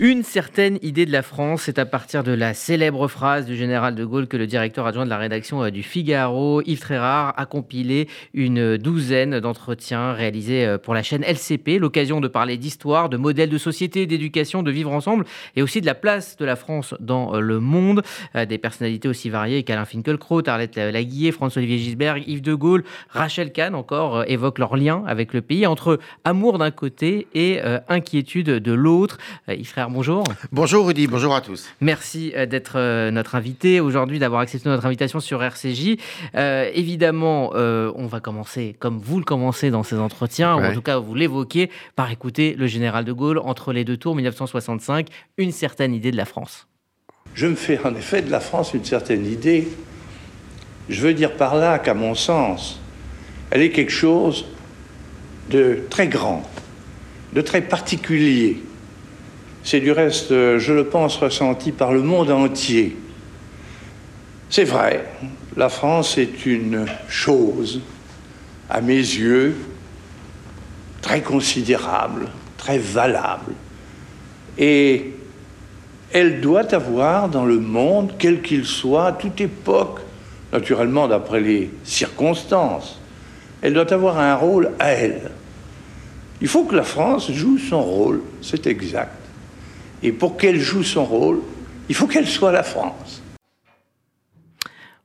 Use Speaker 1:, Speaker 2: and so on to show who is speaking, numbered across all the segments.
Speaker 1: Une certaine idée de la France, c'est à partir de la célèbre phrase du général de Gaulle que le directeur adjoint de la rédaction euh, du Figaro, Yves Trérard, a compilé une douzaine d'entretiens réalisés euh, pour la chaîne LCP, l'occasion de parler d'histoire, de modèles de société, d'éducation, de vivre ensemble et aussi de la place de la France dans euh, le monde. Des personnalités aussi variées qu'Alain Finkielkraut, Arlette Laguillet, François-Olivier Gisbert, Yves de Gaulle, Rachel Kahn encore évoquent leur lien avec le pays entre amour d'un côté et inquiétude de l'autre. Yves bonjour.
Speaker 2: Bonjour Rudy, bonjour à tous.
Speaker 1: Merci euh, d'être euh, notre invité aujourd'hui, d'avoir accepté notre invitation sur RCJ. Euh, évidemment, on va commencer comme vous le commencez dans ces entretiens, ou en tout cas vous l'évoquez, par écouter le général de Gaulle entre les deux tours 1965, une certaine idée de la France.
Speaker 3: Je me fais en effet de la France une certaine idée. Je veux dire par là qu'à mon sens, elle est quelque chose de très grand, de très particulier c'est du reste, je le pense, ressenti par le monde entier. C'est vrai, la France est une chose, à mes yeux, très considérable, très valable. Et elle doit avoir dans le monde, quel qu'il soit, à toute époque, naturellement d'après les circonstances, elle doit avoir un rôle à elle. Il faut que la France joue son rôle, c'est exact. Et pour qu'elle joue son rôle, il faut qu'elle soit la France.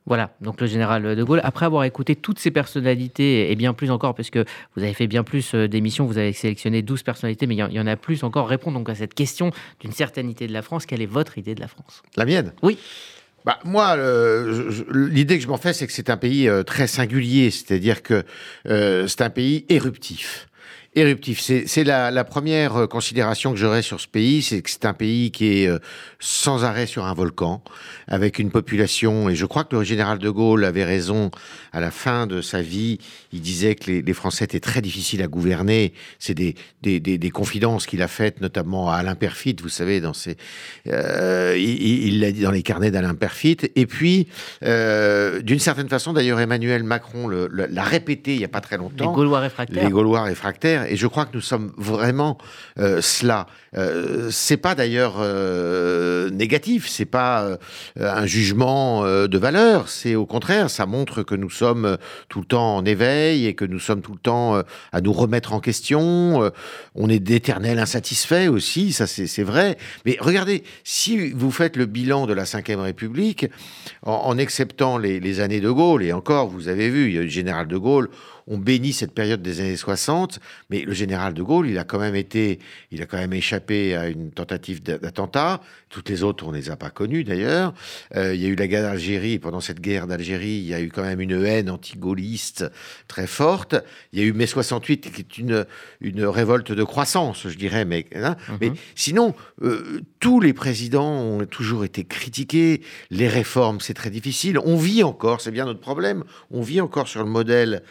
Speaker 1: Voilà, donc le général de Gaulle, après avoir écouté toutes ces personnalités, et bien plus encore, parce que vous avez fait bien plus euh, d'émissions, vous avez sélectionné 12 personnalités, mais il y, en a plus encore, répondre donc à cette question d'une certainité de la France. Quelle est votre idée de la France?
Speaker 2: La mienne?
Speaker 1: Oui.
Speaker 2: Bah, moi, l'idée que je m'en fais, c'est que c'est un pays euh, très singulier, c'est-à-dire que euh, c'est un pays éruptif éruptif. C'est la, la, première euh, considération que j'aurais sur ce pays, c'est que c'est un pays qui est euh, sans arrêt sur un volcan, avec une population, et je crois que le général de Gaulle avait raison à la fin de sa vie, il disait que les, les Français étaient très difficiles à gouverner, c'est des, des, des, des, confidences qu'il a faites, notamment à Alain Perfit, vous savez, dans ses, euh, il l'a dit dans les carnets d'Alain Perfit, et puis, euh, d'une certaine façon, d'ailleurs, Emmanuel Macron l'a répété il n'y a pas très longtemps.
Speaker 1: Les Gaulois réfractaires.
Speaker 2: Les Gaulois réfractaires et je crois que nous sommes vraiment euh, cela. Euh, c'est pas d'ailleurs euh, négatif, c'est pas euh, un jugement de valeur, c'est au contraire, ça montre que nous sommes tout le temps en éveil et que nous sommes tout le temps à nous remettre en question. on est d'éternels insatisfaits aussi, ça c'est vrai. Mais regardez, si vous faites le bilan de la Ve République, en, en acceptant les, les, années de Gaulle, et encore, vous avez vu, il y a le général de Gaulle, on bénit cette période des années 60, mais le général de Gaulle, il a quand même été, il a quand même échappé à une tentative d'attentat. Toutes les autres, on ne les a pas connues d'ailleurs. Euh, il y a eu la guerre d'Algérie. Pendant cette guerre d'Algérie, il y a eu quand même une haine anti-gaulliste très forte. Il y a eu mai 68, qui est une, une révolte de croissance, je dirais. Mais, hein. mhm. mais sinon, euh, tous les présidents ont toujours été critiqués. Les réformes, c'est très difficile. On vit encore, c'est bien notre problème, on vit encore sur le modèle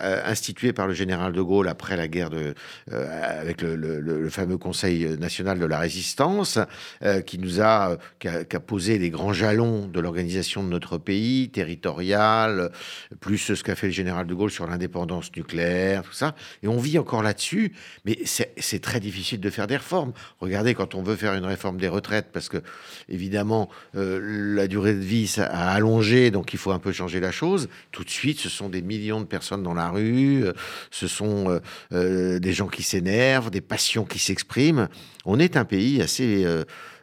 Speaker 2: euh, institué par le général de Gaulle après la guerre de, euh, avec le, le, fameux Conseil national de la résistance, euh, qui nous a, qui a, posé les grands jalons de l'organisation de notre pays, territorial, plus ce qu'a fait le général de Gaulle sur l'indépendance nucléaire, tout ça. Et on vit encore là-dessus, mais c'est très difficile de faire des réformes. Regardez, quand on veut faire une réforme des retraites, parce que évidemment la durée de vie a allongé, donc il faut un peu changer la chose. Tout de suite, ce sont des millions de personnes dans la rue, euh, ce sont euh, euh, des gens qui s'énervent, des passions qui s'expriment. On est un pays assez...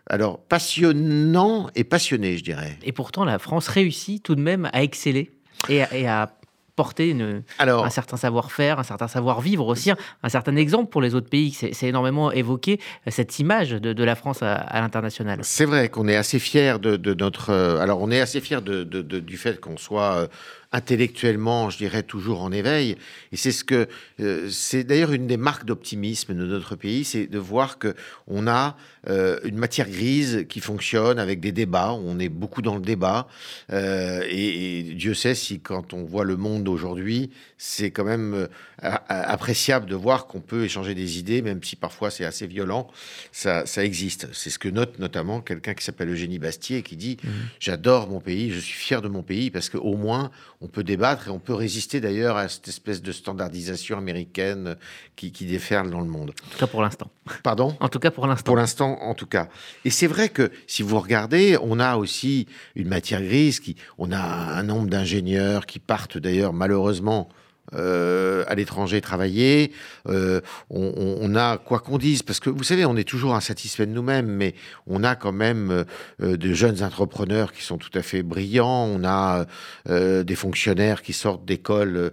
Speaker 2: alors, passionnant et passionné, je dirais.
Speaker 1: Et pourtant, la France réussit tout de même à exceller et à, porter une, un certain savoir-faire, un certain savoir-vivre aussi, un, certain exemple pour les autres pays. C'est énormément évoqué cette image de, la France à, l'international.
Speaker 2: C'est vrai qu'on est assez fier de, notre. alors, on est assez fier du fait qu'on soit intellectuellement, je dirais, toujours en éveil. Et c'est ce que euh, c'est d'ailleurs une des marques d'optimisme de notre pays, c'est de voir que on a euh, une matière grise qui fonctionne avec des débats. On est beaucoup dans le débat. Euh, et, Dieu sait si quand on voit le monde aujourd'hui, c'est quand même appréciable de voir qu'on peut échanger des idées, même si parfois c'est assez violent. Ça, ça existe. C'est ce que note notamment quelqu'un qui s'appelle Eugénie Bastier qui dit mmh. J'adore mon pays, je suis fier de mon pays parce qu'au moins on peut débattre et on peut résister d'ailleurs à cette espèce de standardisation américaine qui, qui déferle dans le monde.
Speaker 1: En tout cas pour l'instant.
Speaker 2: Pardon?
Speaker 1: En tout cas pour l'instant.
Speaker 2: Pour l'instant, en tout cas. Et c'est vrai que si vous regardez, on a aussi une matière grise, qui, on a un nombre d'ingénieurs qui partent d'ailleurs malheureusement euh, à l'étranger travailler. Euh, on, a, quoi qu'on dise, parce que vous savez, on est toujours insatisfait de nous-mêmes, mais on a quand même euh, de jeunes entrepreneurs qui sont tout à fait brillants. On a des fonctionnaires qui sortent d'écoles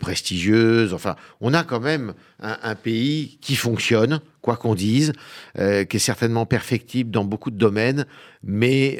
Speaker 2: prestigieuses. Enfin, on a quand même un, un pays qui fonctionne, quoi qu'on dise, qui est certainement perfectible dans beaucoup de domaines, mais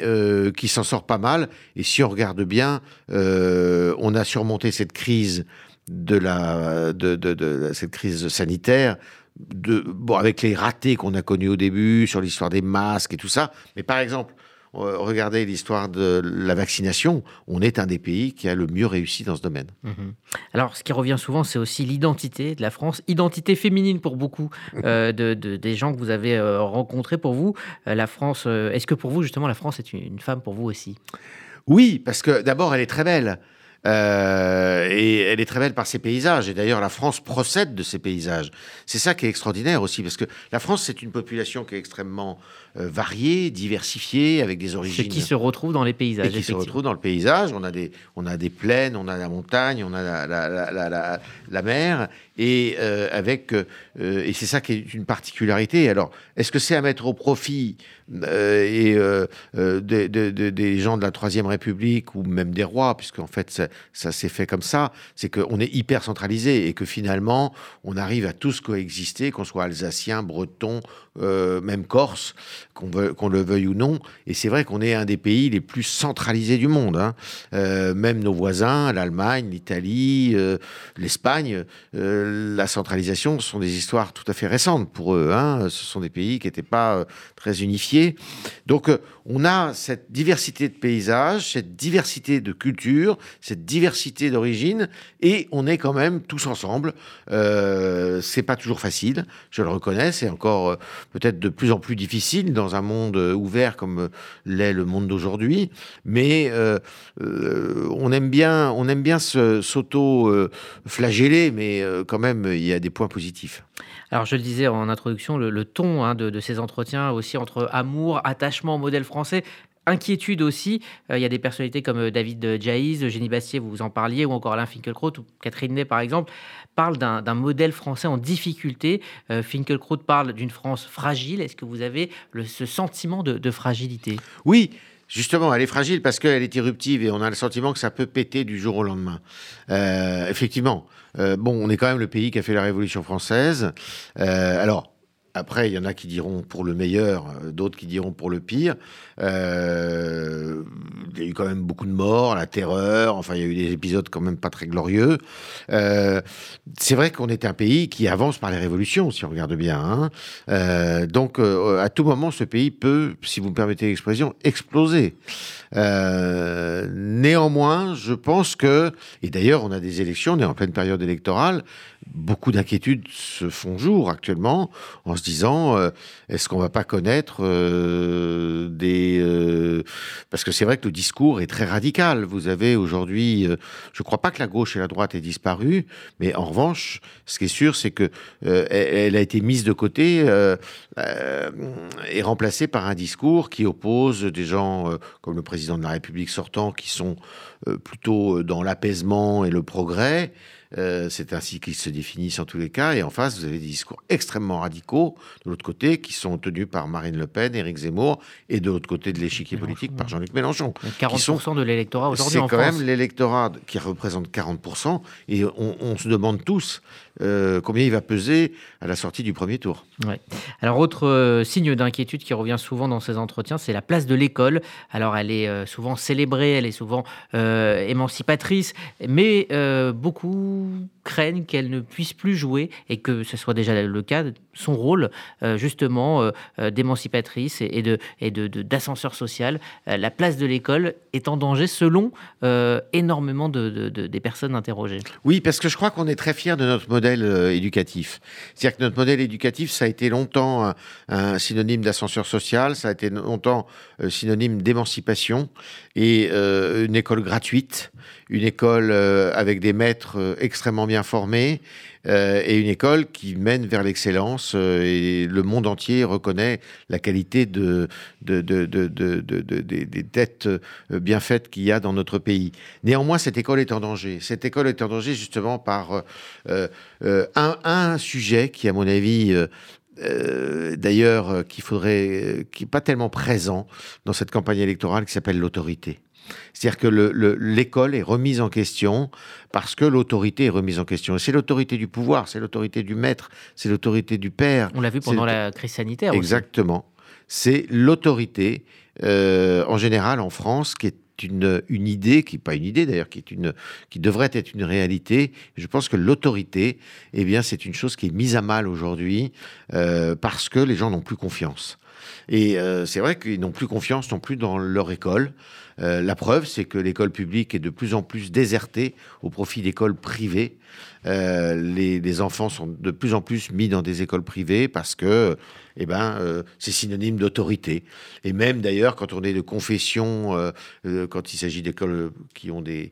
Speaker 2: qui s'en sort pas mal. Et si on regarde bien, on a surmonté cette crise de, la, de, cette crise sanitaire, de, bon, avec les ratés qu'on a connus au début sur l'histoire des masques et tout ça. Mais par exemple, euh, regardez l'histoire de la vaccination, on est un des pays qui a le mieux réussi dans ce domaine.
Speaker 1: Mhm. Alors, ce qui revient souvent, c'est aussi l'identité de la France, identité féminine pour beaucoup euh, de, des gens que vous avez euh, rencontrés. Pour vous, la France, est-ce que pour vous, justement, la France est une femme pour vous aussi?
Speaker 2: Oui, parce que d'abord, elle est très belle. Euh, et elle est très belle par ses paysages. Et d'ailleurs, la France procède de ces paysages. C'est ça qui est extraordinaire aussi, parce que la France, c'est une population qui est extrêmement euh, variée, diversifiée, avec des origines.
Speaker 1: qui se retrouve dans les paysages. Et
Speaker 2: qui se retrouve dans le paysage. On a des, on a des plaines, on a la montagne, on a la, la, la, la mer, et euh, avec et c'est ça qui est une particularité. Alors, est-ce que c'est à mettre au profit des, gens de la Troisième République ou même des rois, puisque en fait ça, s'est fait comme ça, c'est qu'on est hyper centralisé et que finalement, on arrive à tous coexister, qu'on soit alsacien, breton, euh, même corse, qu'on le veuille ou non. Et c'est vrai qu'on est un des pays les plus centralisés du monde. Hein. Euh, même nos voisins, l'Allemagne, l'Italie, euh, l'Espagne, la centralisation sont des histoires tout à fait récentes pour eux. Hein. Ce sont des pays qui n'étaient pas très unifiés. Donc, on a cette diversité de paysages, cette diversité de cultures, cette diversité d'origine, et on est quand même tous ensemble. Euh, c'est pas toujours facile, je le reconnais, c'est encore euh, peut-être de plus en plus difficile dans un monde ouvert comme l'est le monde d'aujourd'hui, mais euh, euh, on aime bien, on aime bien s'auto-flageller, mais quand même il y a des points positifs.
Speaker 1: Alors, je le disais en introduction, le, ton hein, de, ces entretiens aussi entre amour, attachement au modèle français, inquiétude aussi. Euh, il y a des personnalités comme euh, David Jaïs, Eugénie Bastier, vous vous en parliez, ou encore Alain Finkielkraut ou Catherine Ney, par exemple, parlent d'un modèle français en difficulté. Euh, Finkielkraut parle d'une France fragile. Est-ce que vous avez ce sentiment de, fragilité?
Speaker 2: Oui. Justement, elle est fragile parce qu'elle est irruptive et on a le sentiment que ça peut péter du jour au lendemain. effectivement, bon, on est quand même le pays qui a fait la Révolution française. alors, après, il y en a qui diront pour le meilleur, euh, d'autres qui diront pour le pire. Euh, il y a eu quand même beaucoup de morts, la terreur, enfin, il y a eu des épisodes quand même pas très glorieux. Euh, c'est vrai qu'on est un pays qui avance par les révolutions, si on regarde bien. Hein. donc, à tout moment, ce pays peut, si vous me permettez l'expression, exploser. néanmoins, je pense que, et d'ailleurs, on a des élections, on est en pleine période électorale, beaucoup d'inquiétudes se font jour actuellement disant euh, est-ce qu'on va pas connaître euh, des euh, parce que c'est vrai que le discours est très radical. Vous avez aujourd'hui, je crois pas que la gauche et la droite aient disparu, mais en revanche, ce qui est sûr, c'est que elle, a été mise de côté et remplacée par un discours qui oppose des gens comme le président de la République sortant, qui sont plutôt dans l'apaisement et le progrès. Euh, c'est ainsi qu'ils se définissent en tous les cas. Et en face, vous avez des discours extrêmement radicaux de l'autre côté qui sont tenus par Marine Le Pen, Éric Zemmour, et de l'autre côté de l'échiquier politique par Jean-Luc Mélenchon.
Speaker 1: 40% de l'électorat aujourd'hui
Speaker 2: C'est quand même l'électorat qui représente 40%. Et on se demande tous euh, combien il va peser à la sortie du premier tour.
Speaker 1: Alors, autre euh, signe d'inquiétude qui revient souvent dans ces entretiens, c'est la place de l'école. Alors, elle est euh, souvent célébrée, elle est souvent émancipatrice, mais beaucoup craignent qu'elle ne puisse plus jouer et que ce soit déjà le cas, son rôle justement d'émancipatrice et, de et de, d'ascenseur social. la place de l'école est en danger selon énormément de, des personnes interrogées.
Speaker 2: Oui, parce que je crois qu'on est très fiers de notre modèle modèle éducatif. C'est-à-dire que notre modèle éducatif, ça a été longtemps un, synonyme d'ascenseur social, ça a été longtemps synonyme d'émancipation et une école gratuite, une école avec des maîtres extrêmement bien formés euh, et une école qui mène vers l'excellence euh, et le monde entier reconnaît la qualité de, de, de, des têtes euh, bien faites qu'il y a dans notre pays. Néanmoins, cette école est en danger. Cette école est en danger justement par un, un, sujet qui, à mon avis, d'ailleurs, qu'il faudrait, qui n'est pas tellement présent dans cette campagne électorale, qui s'appelle l'autorité. C'est-à-dire que l'école est remise en question parce que l'autorité est remise en question. C'est l'autorité du pouvoir, c'est l'autorité du maître, c'est l'autorité du père.
Speaker 1: On l'a vu pendant la crise sanitaire.
Speaker 2: Exactement. C'est l'autorité, euh, en général en France, qui est une, une, idée, qui n'est pas une idée d'ailleurs, qui, est une, qui devrait être une réalité. Je pense que l'autorité, eh bien, c'est une chose qui est mise à mal aujourd'hui euh, parce que les gens n'ont plus confiance. Et euh, c'est vrai qu'ils n'ont plus confiance non plus dans leur école. Euh, la preuve, c'est que l'école publique est de plus en plus désertée au profit d'écoles privées. Euh, les, enfants sont de plus en plus mis dans des écoles privées parce que eh ben, c'est synonyme d'autorité. Et même d'ailleurs, quand on est de confession, quand il s'agit d'écoles qui ont des,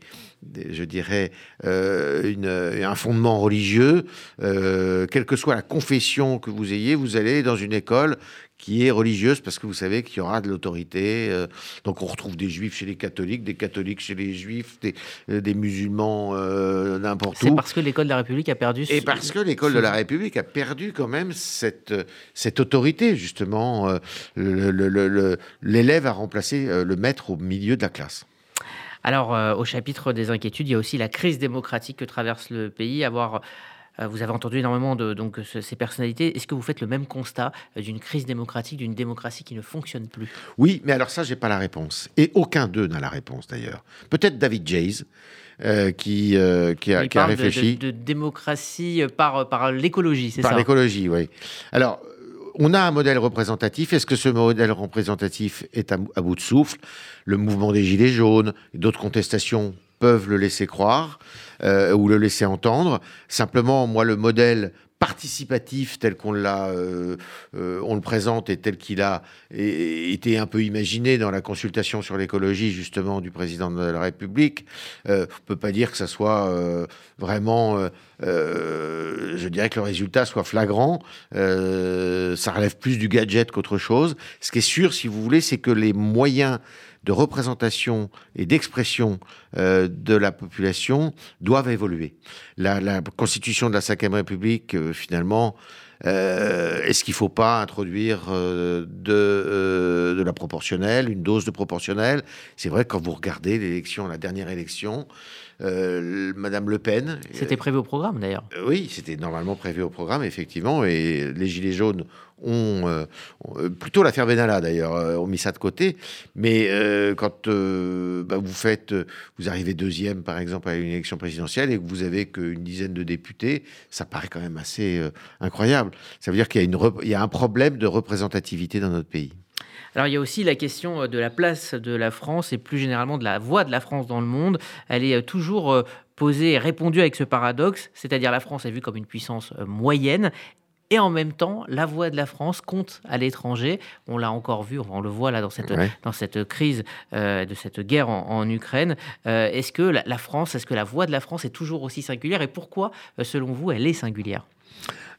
Speaker 2: je dirais, un fondement religieux, quelle que soit la confession que vous ayez, vous allez dans une école qui est religieuse parce que vous savez qu'il y aura de l'autorité. Euh, donc on retrouve des juifs chez les catholiques, des catholiques chez les juifs, des, euh, musulmans euh, n'importe où.
Speaker 1: C'est parce que l'école de la République a perdu.
Speaker 2: Et parce que l'école de la République a perdu quand même cette, cette autorité, justement. L'élève a remplacé le maître au milieu de la classe.
Speaker 1: Alors, au chapitre des inquiétudes, il y a aussi la crise démocratique que traverse le pays. Avoir euh, vous avez entendu énormément de donc, ces personnalités. Est-ce que vous faites le même constat euh, d'une crise démocratique, d'une démocratie qui ne fonctionne plus?
Speaker 2: Oui, mais alors ça, j'ai pas la réponse. Et aucun d'eux n'a la réponse d'ailleurs. Peut-être David Jays. Euh, qui, qui, a, qui a réfléchi.
Speaker 1: De, de, démocratie par, par l'écologie, c'est ça?
Speaker 2: Par l'écologie, oui. Alors, on a un modèle représentatif. Est-ce que ce modèle représentatif est à, bout de souffle? Le mouvement des Gilets jaunes d'autres contestations peuvent le laisser croire euh, ou le laisser entendre. Simplement, moi, le modèle participatif tel qu'on euh, euh, le présente et tel qu'il a été un peu imaginé dans la consultation sur l'écologie justement du président de la République. Euh, on peut pas dire que ça soit vraiment, je dirais que le résultat soit flagrant. ça relève plus du gadget qu'autre chose. Ce qui est sûr, si vous voulez, c'est que les moyens de représentation et d'expression euh, de la population doivent évoluer. La, constitution de la Ve République, euh, finalement, euh, est-ce qu'il ne faut pas introduire de, de la proportionnelle, une dose de proportionnelle? C'est vrai, quand vous regardez l'élection, la dernière élection, Madame Le Pen.
Speaker 1: C'était prévu au programme d'ailleurs.
Speaker 2: Oui, c'était normalement prévu au programme, effectivement. Et les Gilets jaunes ont, euh, plutôt l'affaire Benalla d'ailleurs, ont mis ça de côté. Mais quand bah, vous faites, vous arrivez deuxième par exemple à une élection présidentielle et que vous avez qu'une dizaine de députés, ça paraît quand même assez incroyable. Ça veut dire qu'il y, y a un problème de représentativité dans notre pays.
Speaker 1: Alors il y a aussi la question euh, de la place de la France et plus généralement de la voix de la France dans le monde. Elle est euh, toujours euh, posée et répondue avec ce paradoxe, c'est-à-dire la France est vue comme une puissance moyenne et en même temps, la voix de la France compte à l'étranger. On l'a encore vu, on le voit là dans cette, dans cette crise de cette guerre en, Ukraine. est-ce que la France, est-ce que la voix de la France est toujours aussi singulière et pourquoi, selon vous, elle est singulière?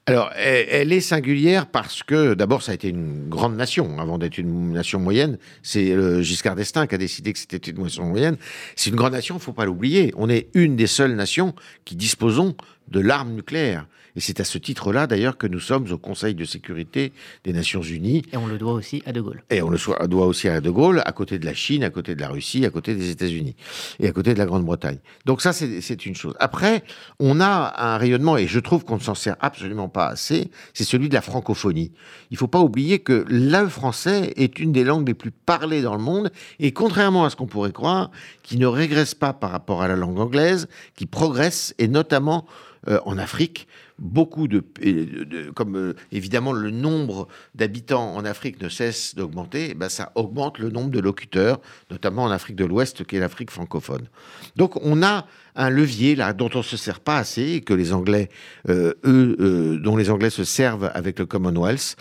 Speaker 2: Alors, elle, est singulière parce que, d'abord, ça a été une grande nation avant d'être une nation moyenne. C'est euh, Giscard d'Estaing qui a décidé que c'était une nation moyenne. C'est une grande nation, il ne faut pas l'oublier. On est une des seules nations qui disposons de l'arme nucléaire. Et c'est à ce titre-là, d'ailleurs, que nous sommes au Conseil de sécurité des Nations Unies.
Speaker 1: Et on le doit aussi à De Gaulle.
Speaker 2: Et on le doit aussi à De Gaulle, à côté de la Chine, à côté de la Russie, à côté des États-Unis et à côté de la Grande-Bretagne. Donc ça, c'est une chose. Après, on a un rayonnement, et je trouve qu'on ne s'en sert absolument pas assez, c'est celui de la francophonie. Il ne faut pas oublier que le français est une des langues les plus parlées dans le monde, et contrairement à ce qu'on pourrait croire, qui ne régresse pas par rapport à la langue anglaise, qui progresse, et notamment en Afrique, beaucoup de, comme euh, évidemment le nombre d'habitants en Afrique ne cesse d'augmenter, ben ça augmente le nombre de locuteurs, notamment en Afrique de l'Ouest, qui est l'Afrique francophone. Donc on a un levier là dont on se sert pas assez et que les Anglais, euh, euh, dont les Anglais se servent avec le Commonwealth,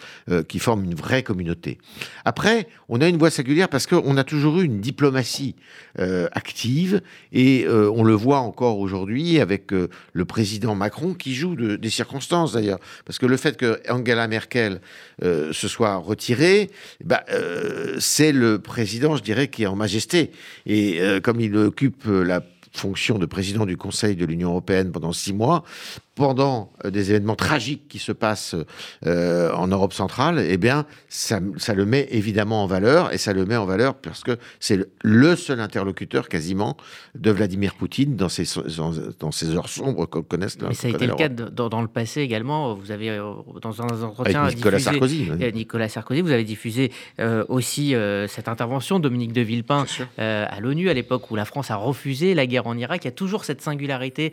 Speaker 2: qui forme une vraie communauté. Après, on a une voie singulière parce qu'on a toujours eu une diplomatie active et on le voit encore aujourd'hui avec le président Macron qui joue de, des circonstances d'ailleurs, parce que le fait que Angela Merkel euh, se soit retirée, bah, euh, c'est le président, je dirais, qui est en majesté. Et euh, comme il occupe la fonction de président du Conseil de l'Union européenne pendant six mois, pendant euh, des événements tragiques qui se passent euh, en Europe centrale, eh bien, ça, le met évidemment en valeur, et ça le met en valeur parce que c'est le seul interlocuteur quasiment de Vladimir Poutine dans ces, dans ces heures sombres qu'on connaisse.
Speaker 1: Mais ça a été le cas dans, le passé également. Vous avez, euh, dans un entretien...
Speaker 2: Avec Nicolas Sarkozy.
Speaker 1: Nicolas Sarkozy, vous avez diffusé aussi cette intervention, Dominique de Villepin, à l'ONU, à l'époque où la France a refusé la guerre en Irak. Il y a toujours cette singularité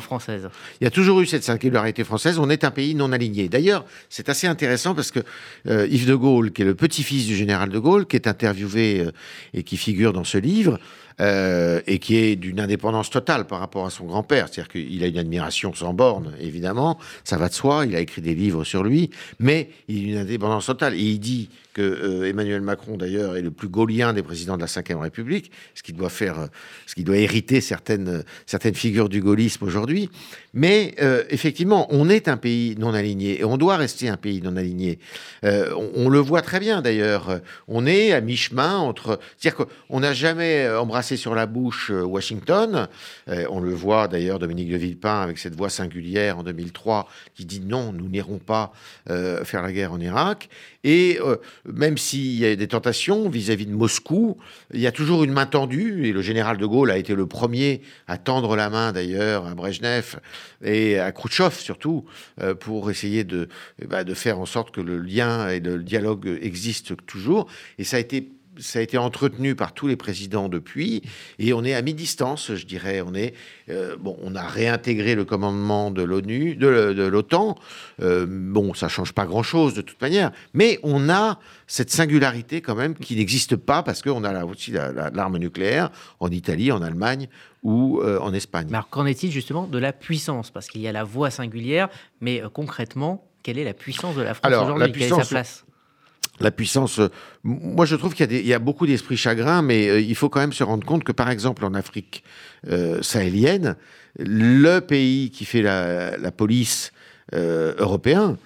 Speaker 1: française.
Speaker 2: Il y a toujours cette singularité française, on est un pays non aligné. D'ailleurs, c'est assez intéressant parce que euh, Yves de Gaulle, qui est le petit-fils du général de Gaulle, qui est interviewé euh, et qui figure dans ce livre, euh, et qui est d'une indépendance totale par rapport à son grand-père. C'est-à-dire qu'il a une admiration sans borne, évidemment, ça va de soi, il a écrit des livres sur lui, mais il a une indépendance totale. Et il dit que euh, Emmanuel Macron, d'ailleurs, est le plus gaulien des présidents de la Ve République, ce qui doit faire, ce qui doit hériter certaines, certaines figures du gaullisme aujourd'hui. Mais euh, effectivement, on est un pays non aligné et on doit rester un pays non aligné. Euh, on, le voit très bien, d'ailleurs. On est à mi-chemin entre, c'est-à-dire qu'on n'a jamais embrassé sur la bouche Washington. on le voit d'ailleurs, Dominique de Villepin avec cette voix singulière en 2003 qui dit non, nous n'irons pas faire la guerre en Irak. Et euh, même s'il y a des tentations vis-à-vis de Moscou, il y a toujours une main tendue. Et le général de Gaulle a été le premier à tendre la main, d'ailleurs, à Brejnev et à Khrouchtchev, surtout, euh, pour essayer de, ben, de faire en sorte que le lien et le dialogue existent toujours. Et ça a été ça a été entretenu par tous les présidents depuis, et on est à mi-distance, je dirais. On est euh, bon, on a réintégré le commandement de l'ONU, de, l'OTAN. Euh, bon, ça change pas grand-chose de toute manière, mais on a cette singularité quand même qui n'existe pas parce qu'on a là aussi l'arme nucléaire en Italie, en Allemagne ou euh, en Espagne.
Speaker 1: Mais alors qu'en est-il justement de la puissance? Parce qu'il y a la voie singulière, mais concrètement, quelle est la puissance de la France aujourd'hui? Quelle est sa place?
Speaker 2: La puissance. Euh, moi, je trouve qu'il y, a beaucoup d'esprit chagrin, mais euh, il faut quand même se rendre compte que, par exemple, en Afrique euh, sahélienne, le pays qui fait la, police européen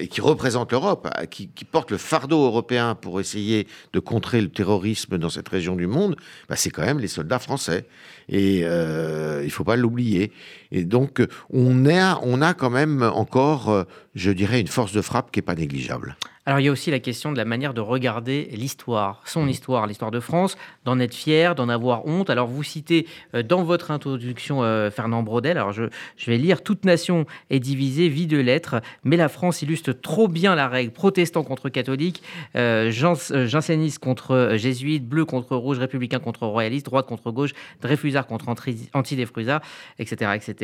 Speaker 2: et qui représente l'Europe, qui, porte le fardeau européen pour essayer de contrer le terrorisme dans cette région du monde, bah, c'est quand même les soldats français. Et il ne faut pas l'oublier. Et donc, on a, on a quand même encore, je dirais, une force de frappe qui n'est pas négligeable.
Speaker 1: Alors il y a aussi la question de la manière de regarder l'histoire, son histoire, l'histoire de France, d'en être fier, d'en avoir honte. Alors vous citez euh, dans votre introduction euh, Fernand Braudel, alors je, je, vais lire, Toute nation est divisée, vie de lettres, mais la France illustre trop bien la règle, protestant contre catholique, euh, janséniste contre jésuite, bleu contre rouge, républicain contre royaliste, droite contre gauche, Dreyfusard contre anti-Dreyfusard, etc. etc.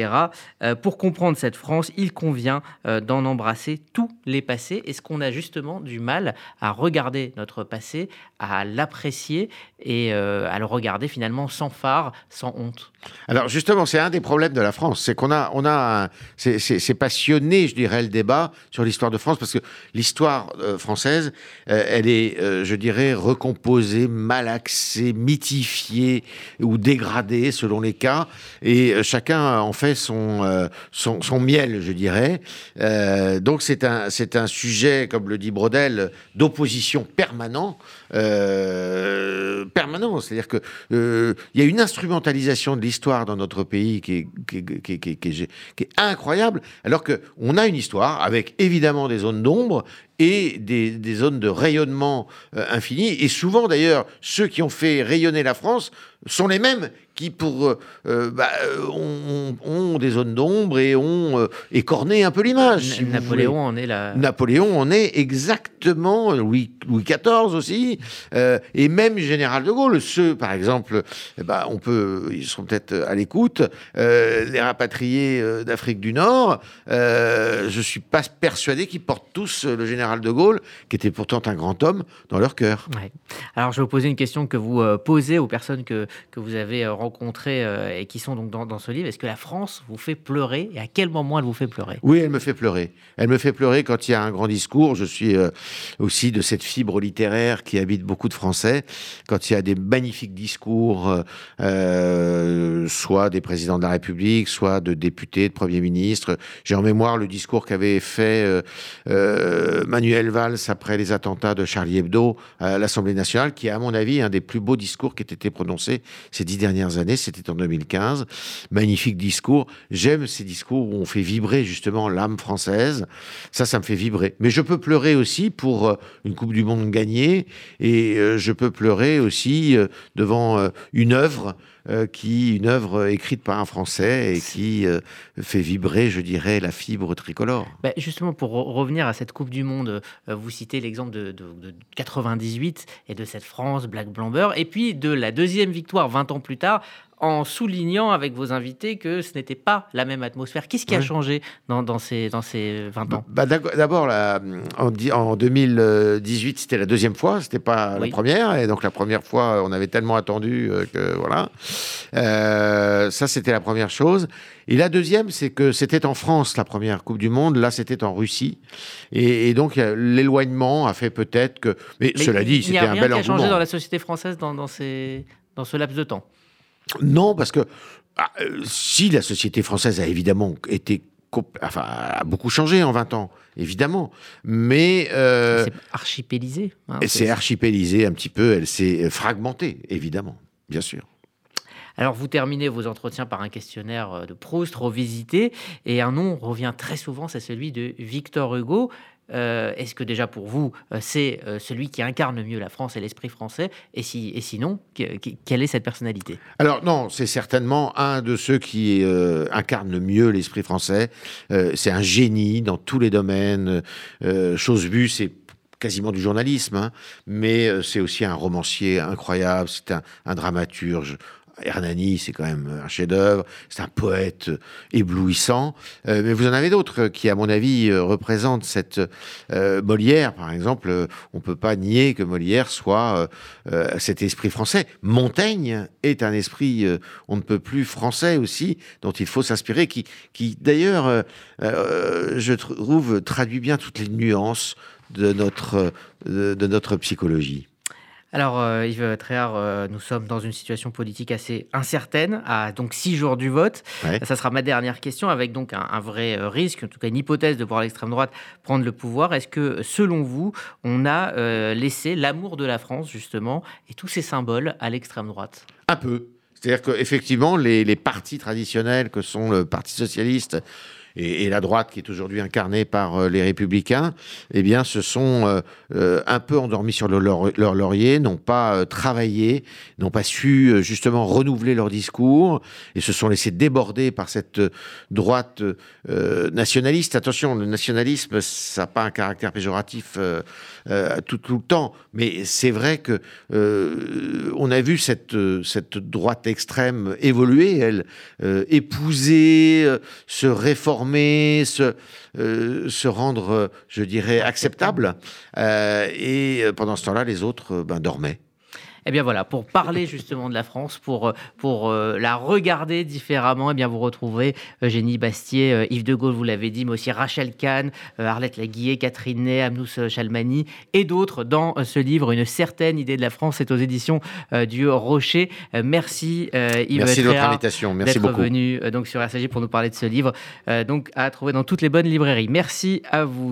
Speaker 1: pour comprendre cette France, il convient d'en embrasser tous les passés. Est-ce qu'on a justement du mal à regarder notre passé, à l'apprécier et euh, à le regarder finalement sans phare, sans honte?
Speaker 2: Alors justement, c'est un des problèmes de la France, c'est qu'on a, on a, c'est passionné, je dirais, le débat sur l'histoire de France parce que l'histoire euh, française, euh, elle est, je dirais, recomposée, malaxée, mythifiée ou dégradée selon les cas, et chacun en fait son, son, son miel, je dirais. donc c'est un, un sujet, comme le dit Brodel, d'opposition permanent euh. C'est-à-dire qu'il euh, y a une instrumentalisation de l'histoire dans notre pays qui est, qui, qui, incroyable, alors qu'on a une histoire avec évidemment des zones d'ombre et des, des, zones de rayonnement euh, infini. Et souvent, d'ailleurs, ceux qui ont fait rayonner la France sont les mêmes qui pour bah, ont, des zones d'ombre et ont écorné un peu l'image.
Speaker 1: Napoléon en est la.
Speaker 2: Napoléon en est exactement Louis, Louis XIV aussi, et même général de Gaulle. Ceux, par exemple, eh ben, on peut, ils seront peut-être à l'écoute, les rapatriés d'Afrique du Nord. je suis pas persuadé qu'ils portent tous le général de Gaulle, qui était pourtant un grand homme, dans leur cœur.
Speaker 1: Alors, je vais vous poser une question que vous euh, posez aux personnes que, que vous avez euh, rencontrées euh, et qui sont donc dans, dans ce livre. Est-ce que la France vous fait pleurer et à quel moment elle vous fait pleurer?
Speaker 2: Oui, elle me fait pleurer. Elle me fait pleurer quand il y a un grand discours. Je suis aussi de cette fibre littéraire qui habite beaucoup de Français. Quand il y a des magnifiques discours, soit des présidents de la République, soit de députés, de premiers ministres. J'ai en mémoire le discours qu'avait fait Manuel Valls après les attentats de Charlie Hebdo à l'Assemblée nationale, qui est à mon avis un des plus beaux discours qui ait été prononcé ces dix dernières années. C'était en 2015. Magnifique discours. J'aime ces discours où on fait vibrer justement l'âme française. Ça, ça me fait vibrer. Mais je peux pleurer aussi pour euh, une Coupe du Monde gagnée et euh, je peux pleurer aussi euh, devant une œuvre euh, qui une œuvre écrite par un Français et qui euh, fait vibrer, je dirais, la fibre tricolore.
Speaker 1: Bah, justement, pour revenir à cette Coupe du Monde, euh, vous citez l'exemple de, 98 et de cette France Black Blamber, et puis de la deuxième victoire 20 ans plus tard en soulignant avec vos invités que ce n'était pas la même atmosphère. Qu'est-ce qui a changé dans, dans, ces, dans ces 20 ans?
Speaker 2: Bah, D'abord, en, en 2018, c'était la deuxième fois, c'était pas la première. Et donc la première fois, on avait tellement attendu euh, que voilà. Euh, ça, c'était la première chose. Et la deuxième, c'est que c'était en France la première Coupe du Monde. Là, c'était en Russie. Et, donc l'éloignement a fait peut-être que. Mais, cela dit, c'était un bel engouement. Il
Speaker 1: a changé dans la société française dans, dans, ces, dans ce laps de temps?
Speaker 2: Non, parce que ah, euh, si la société française a évidemment été enfin, a beaucoup changé en 20 ans, évidemment. Mais.
Speaker 1: Euh, c'est archipélisé.
Speaker 2: Hein, c'est archipélisé un petit peu, elle s'est fragmentée, évidemment, bien sûr.
Speaker 1: Alors, vous terminez vos entretiens par un questionnaire euh, de Proust revisité, et un nom revient très souvent, c'est celui de Victor Hugo. Euh, est-ce que déjà pour vous, euh, c'est euh, celui qui incarne mieux la France et l'esprit français et, si, et sinon, quelle est cette personnalité?
Speaker 2: Alors non, c'est certainement un de ceux qui incarne le mieux l'esprit français. c'est un génie dans tous les domaines. chose vue, c'est quasiment du journalisme, hein. mais c'est aussi un romancier incroyable, c'est un, un, dramaturge Hernani, c'est quand même un chef-d'œuvre, c'est un poète éblouissant. Euh, mais vous en avez d'autres qui, à mon avis, euh, représentent cette euh, Molière, par exemple. On peut pas nier que Molière soit cet esprit français. Montaigne est un esprit, on ne peut plus français aussi, dont il faut s'inspirer, qui, qui d'ailleurs, je trouve, traduit bien toutes les nuances de notre, de notre psychologie.
Speaker 1: Alors, euh, Yves Tréhard, euh, nous sommes dans une situation politique assez incertaine, à donc six jours du vote. Ça sera ma dernière question, avec donc un, vrai euh, risque, en tout cas une hypothèse de voir l'extrême droite prendre le pouvoir. Est-ce que, selon vous, on a laissé l'amour de la France, justement, et tous ces symboles à l'extrême droite?
Speaker 2: Un peu. C'est-à-dire qu'effectivement, les, les partis traditionnels que sont le Parti socialiste, et, la droite qui est aujourd'hui incarnée par euh, les républicains, eh bien, se sont euh, euh, un peu endormis sur leur, laurier, n'ont pas travaillé, n'ont pas su justement renouveler leur discours et se sont laissés déborder par cette droite nationaliste. Attention, le nationalisme, ça n'a pas un caractère péjoratif tout, tout, le temps, mais c'est vrai que on a vu cette, cette droite extrême évoluer, elle épouser, se réformer se, euh, se rendre, je dirais, acceptable. Euh, et euh, pendant ce temps-là, les autres ben, dormaient.
Speaker 1: Eh bien voilà, pour parler justement de la France, pour, euh, pour euh, la regarder différemment, eh bien vous retrouvez Eugénie Bastier, euh, Yves de Gaulle, vous l'avez dit, mais aussi Rachel Kahn, Arlette Laguillet, Catherine Ney, Amnous Chalmani et d'autres dans ce livre, Une certaine idée de la France, c'est aux éditions du Rocher. merci Yves
Speaker 2: Merci de votre invitation, merci beaucoup.
Speaker 1: venu donc sur RCG pour nous parler de ce livre, donc à trouver dans toutes les bonnes librairies. Merci à vous.